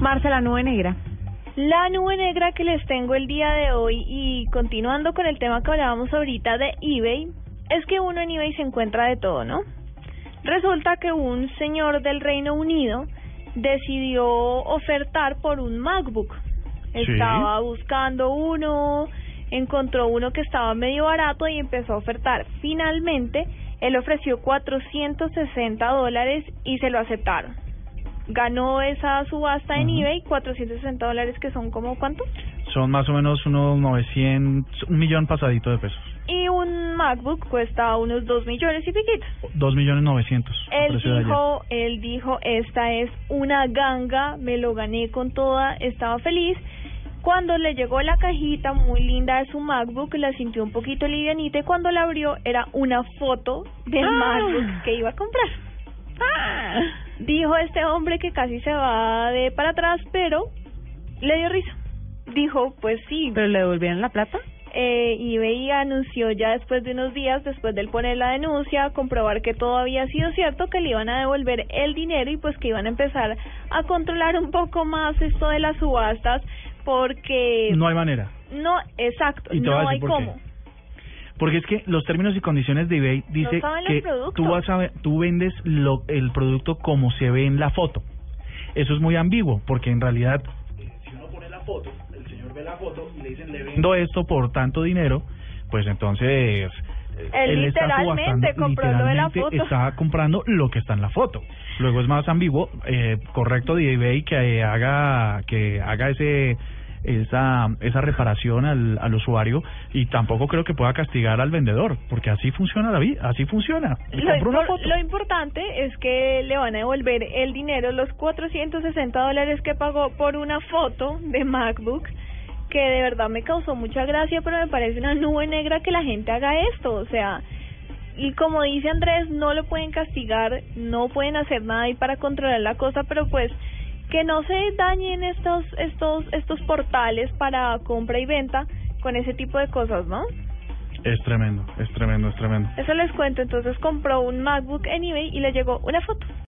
Marce, la nube negra. La nube negra que les tengo el día de hoy y continuando con el tema que hablábamos ahorita de eBay, es que uno en eBay se encuentra de todo, ¿no? Resulta que un señor del Reino Unido decidió ofertar por un MacBook. Sí. Estaba buscando uno, encontró uno que estaba medio barato y empezó a ofertar. Finalmente, él ofreció 460 dólares y se lo aceptaron. Ganó esa subasta en Ujú. eBay, 460 dólares que son como cuánto? Son más o menos unos 900, un millón pasadito de pesos. Y un MacBook cuesta unos 2 millones y piquitos. Dos millones novecientos. a Él dijo, él dijo, esta es una ganga, me lo gané con toda, estaba feliz. Cuando le llegó la cajita muy linda de su MacBook, la sintió un poquito livianita y cuando la abrió era una foto del Ah. MacBook que iba a comprar. Dijo este hombre que casi se va de para atrás, pero le dio risa. Dijo, pues sí, ¿Pero le devolvieron la plata? eh, eBay anunció ya después de unos días, después de él poner la denuncia, comprobar que todo había sido cierto, que le iban a devolver el dinero y pues que iban a empezar a controlar un poco más esto de las subastas porque No hay manera. no, exacto, Y no hay qué. Porque es que los términos y condiciones de eBay dice los que tú vas a tú vendes lo, el producto como se ve en la foto. Eso es muy ambiguo, porque en realidad eh, si uno pone la foto, el señor ve la foto y le dicen le vendo esto por tanto dinero, pues entonces eh, Él está literalmente subastando- compró lo de la literalmente foto. está comprando lo que está en la foto. Luego es más ambiguo, eh, correcto de eBay que eh, haga que haga ese esa esa reparación al, al usuario y tampoco creo que pueda castigar al vendedor porque así funciona la vida así funciona. Lo, impor- lo importante es que le van a devolver el dinero, los 460 dólares que pagó por una foto de MacBook, que de verdad me causó mucha gracia, pero me parece una nube negra que la gente haga esto, o sea, y como dice Andrés, no lo pueden castigar, no pueden hacer nada ahí para controlar la cosa, pero pues que no se dañen estos estos estos portales para compra y venta con ese tipo de cosas, ¿no? es tremendo es tremendo es tremendo Eso les cuento, entonces compró un MacBook en eBay y le llegó una foto.